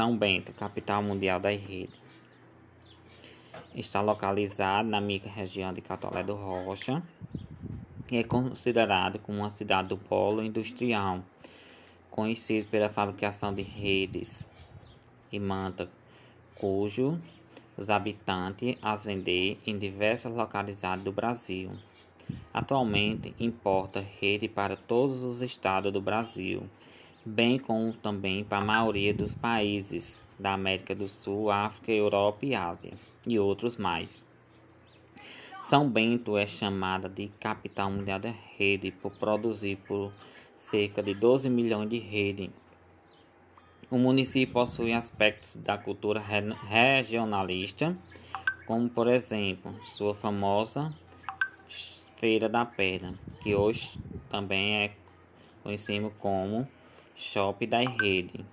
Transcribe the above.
São Bento, capital mundial da rede. Está localizado na microrregião de Catolé do Rocha e é considerado como uma cidade do polo industrial, conhecido pela fabricação de redes e manta, cujo os habitantes as vendem em diversas localidades do Brasil. Atualmente importa rede para todos os estados do Brasil bem como também para a maioria dos países da América do Sul, África, Europa e Ásia, e outros mais. São Bento é chamada de capital mundial da rede por produzir por cerca de 12 milhões de redes. O município possui aspectos da cultura regionalista, como por exemplo, sua famosa Feira da Pedra, que hoje também é conhecido como Shopping da Rede